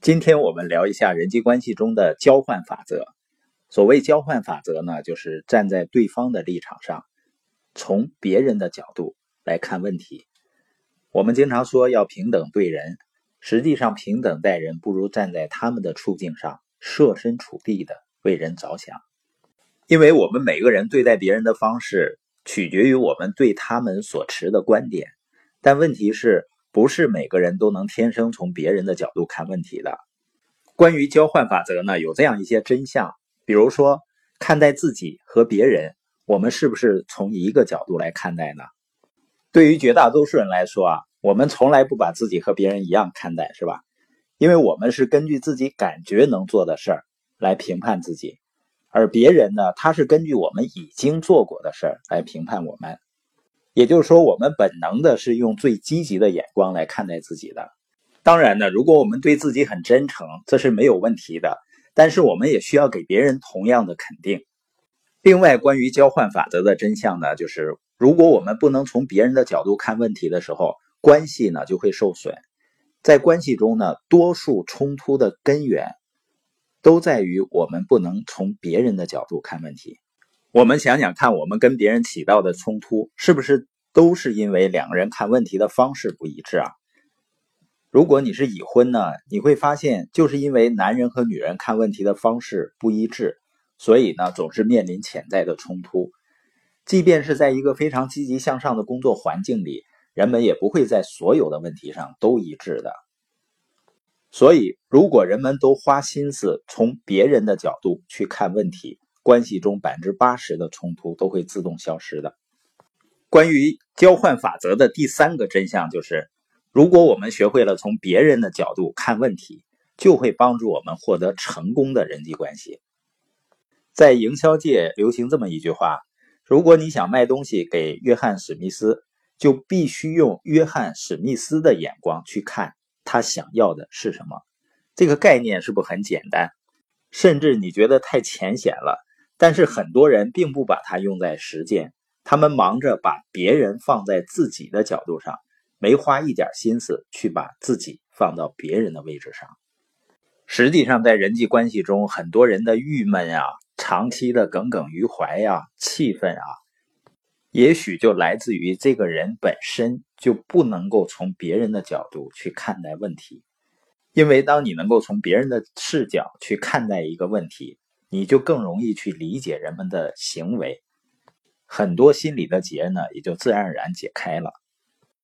今天我们聊一下人际关系中的交换法则。所谓交换法则呢，就是站在对方的立场上，从别人的角度来看问题。我们经常说要平等对人，实际上平等待人不如站在他们的处境上，设身处地的为人着想。因为我们每个人对待别人的方式，取决于我们对他们所持的观点。但问题是。不是每个人都能天生从别人的角度看问题的。关于交换法则呢，有这样一些真相，比如说看待自己和别人，我们是不是从一个角度来看待呢？对于绝大多数人来说啊，我们从来不把自己和别人一样看待，是吧？因为我们是根据自己感觉能做的事儿来评判自己，而别人呢，他是根据我们已经做过的事儿来评判我们。也就是说，我们本能的是用最积极的眼光来看待自己的。当然呢，如果我们对自己很真诚，这是没有问题的。但是我们也需要给别人同样的肯定。另外，关于交换法则的真相呢，就是如果我们不能从别人的角度看问题的时候，关系呢就会受损。在关系中呢，多数冲突的根源都在于我们不能从别人的角度看问题。我们想想看，我们跟别人起到的冲突，是不是都是因为两个人看问题的方式不一致啊？如果你是已婚呢，你会发现，就是因为男人和女人看问题的方式不一致，所以呢，总是面临潜在的冲突。即便是在一个非常积极向上的工作环境里，人们也不会在所有的问题上都一致的。所以，如果人们都花心思从别人的角度去看问题，关系中百分之八十的冲突都会自动消失的。关于交换法则的第三个真相就是，如果我们学会了从别人的角度看问题，就会帮助我们获得成功的人际关系。在营销界流行这么一句话：如果你想卖东西给约翰史密斯，就必须用约翰史密斯的眼光去看他想要的是什么。这个概念是不是很简单？甚至你觉得太浅显了？但是很多人并不把它用在实践，他们忙着把别人放在自己的角度上，没花一点心思去把自己放到别人的位置上。实际上，在人际关系中，很多人的郁闷啊，长期的耿耿于怀呀，气愤啊，也许就来自于这个人本身就不能够从别人的角度去看待问题。因为当你能够从别人的视角去看待一个问题，你就更容易去理解人们的行为，很多心理的结呢也就自然而然解开了。